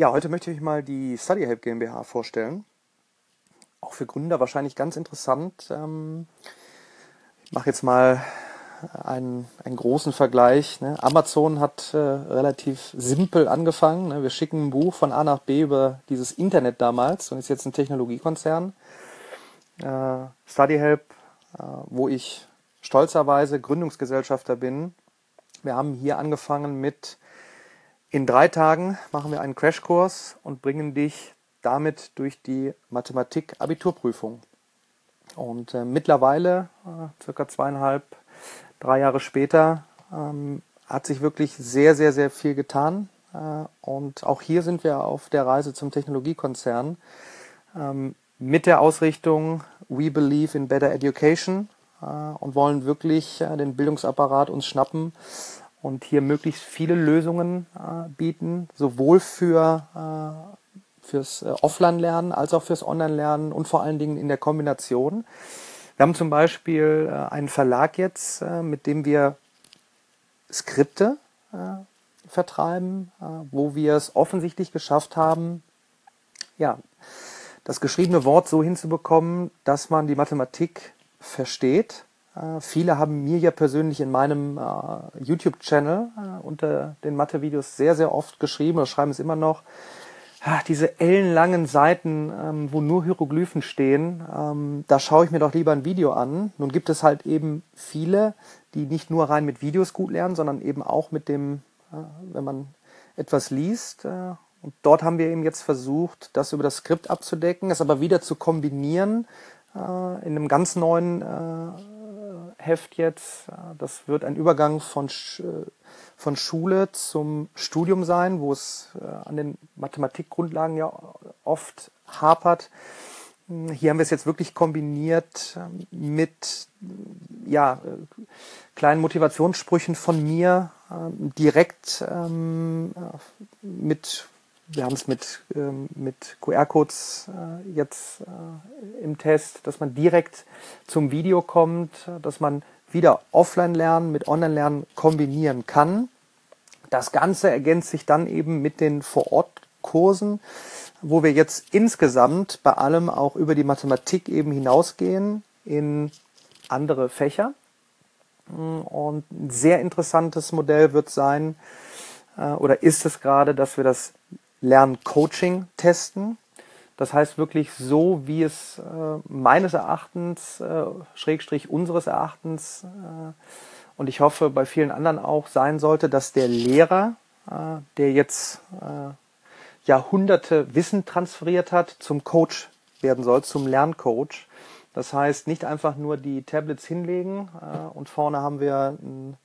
Ja, heute möchte ich mal die StudyHelp GmbH vorstellen. Auch für Gründer wahrscheinlich ganz interessant. Ähm, ich mache jetzt mal einen, einen großen Vergleich. Ne? Amazon hat äh, relativ simpel angefangen. Ne? Wir schicken ein Buch von A nach B über dieses Internet damals und ist jetzt ein Technologiekonzern. Äh, StudyHelp, äh, wo ich stolzerweise Gründungsgesellschafter bin. Wir haben hier angefangen mit in drei Tagen machen wir einen Crashkurs und bringen dich damit durch die Mathematik-Abiturprüfung. Und äh, mittlerweile, äh, circa zweieinhalb, drei Jahre später, ähm, hat sich wirklich sehr, sehr, sehr viel getan. Äh, und auch hier sind wir auf der Reise zum Technologiekonzern ähm, mit der Ausrichtung We Believe in Better Education äh, und wollen wirklich äh, den Bildungsapparat uns schnappen und hier möglichst viele Lösungen äh, bieten, sowohl für äh, fürs äh, Offline-Lernen als auch fürs Online-Lernen und vor allen Dingen in der Kombination. Wir haben zum Beispiel äh, einen Verlag jetzt, äh, mit dem wir Skripte äh, vertreiben, wo wir es offensichtlich geschafft haben, ja, das geschriebene Wort so hinzubekommen, dass man die Mathematik versteht viele haben mir ja persönlich in meinem äh, YouTube-Channel äh, unter den Mathe-Videos sehr, sehr oft geschrieben oder schreiben es immer noch. Ah, diese ellenlangen Seiten, ähm, wo nur Hieroglyphen stehen, ähm, da schaue ich mir doch lieber ein Video an. Nun gibt es halt eben viele, die nicht nur rein mit Videos gut lernen, sondern eben auch mit dem, äh, wenn man etwas liest. Äh, und dort haben wir eben jetzt versucht, das über das Skript abzudecken, es aber wieder zu kombinieren äh, in einem ganz neuen Heft jetzt. Das wird ein Übergang von, von Schule zum Studium sein, wo es äh, an den Mathematikgrundlagen ja oft hapert. Hier haben wir es jetzt wirklich kombiniert ähm, mit ja, äh, kleinen Motivationssprüchen von mir, ähm, direkt ähm, mit wir haben es mit, ähm, mit QR-Codes äh, jetzt äh, im Test, dass man direkt zum Video kommt, dass man wieder Offline-Lernen mit Online-Lernen kombinieren kann. Das Ganze ergänzt sich dann eben mit den Vor-Ort-Kursen, wo wir jetzt insgesamt bei allem auch über die Mathematik eben hinausgehen in andere Fächer. Und ein sehr interessantes Modell wird sein, äh, oder ist es gerade, dass wir das Lerncoaching testen. Das heißt wirklich so, wie es äh, meines Erachtens, äh, Schrägstrich unseres Erachtens äh, und ich hoffe bei vielen anderen auch sein sollte, dass der Lehrer, äh, der jetzt äh, Jahrhunderte Wissen transferiert hat, zum Coach werden soll, zum Lerncoach. Das heißt, nicht einfach nur die Tablets hinlegen äh, und vorne haben wir ein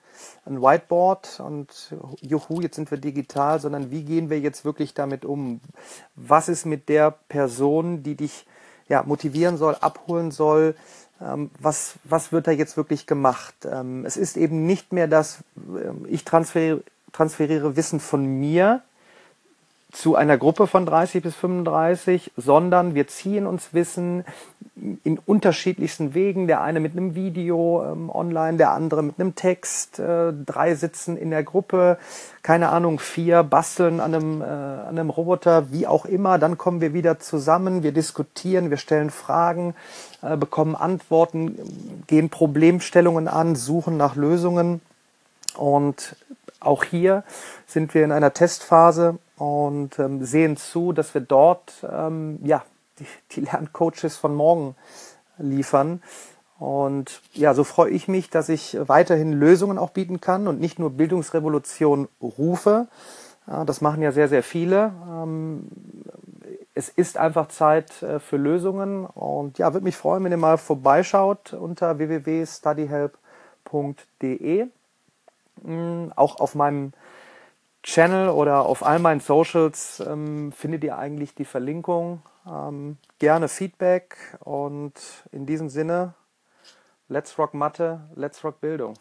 ein Whiteboard und juhu, jetzt sind wir digital, sondern wie gehen wir jetzt wirklich damit um? Was ist mit der Person, die dich ja, motivieren soll, abholen soll? Ähm, was, was wird da jetzt wirklich gemacht? Ähm, es ist eben nicht mehr das, ähm, ich transferiere, transferiere Wissen von mir zu einer Gruppe von 30 bis 35, sondern wir ziehen uns Wissen in unterschiedlichsten Wegen. Der eine mit einem Video ähm, online, der andere mit einem Text. Äh, drei sitzen in der Gruppe, keine Ahnung, vier basteln an einem, äh, an einem Roboter, wie auch immer. Dann kommen wir wieder zusammen, wir diskutieren, wir stellen Fragen, äh, bekommen Antworten, gehen Problemstellungen an, suchen nach Lösungen. Und auch hier sind wir in einer Testphase und ähm, sehen zu, dass wir dort ähm, ja, die, die Lerncoaches von morgen liefern. Und ja, so freue ich mich, dass ich weiterhin Lösungen auch bieten kann und nicht nur Bildungsrevolution rufe. Das machen ja sehr, sehr viele. Ähm, es ist einfach Zeit äh, für Lösungen und ja, würde mich freuen, wenn ihr mal vorbeischaut unter www.studyhelp.de. Mm, auch auf meinem Channel oder auf all meinen Socials ähm, findet ihr eigentlich die Verlinkung. Ähm, gerne Feedback und in diesem Sinne, let's rock Mathe, let's rock Bildung.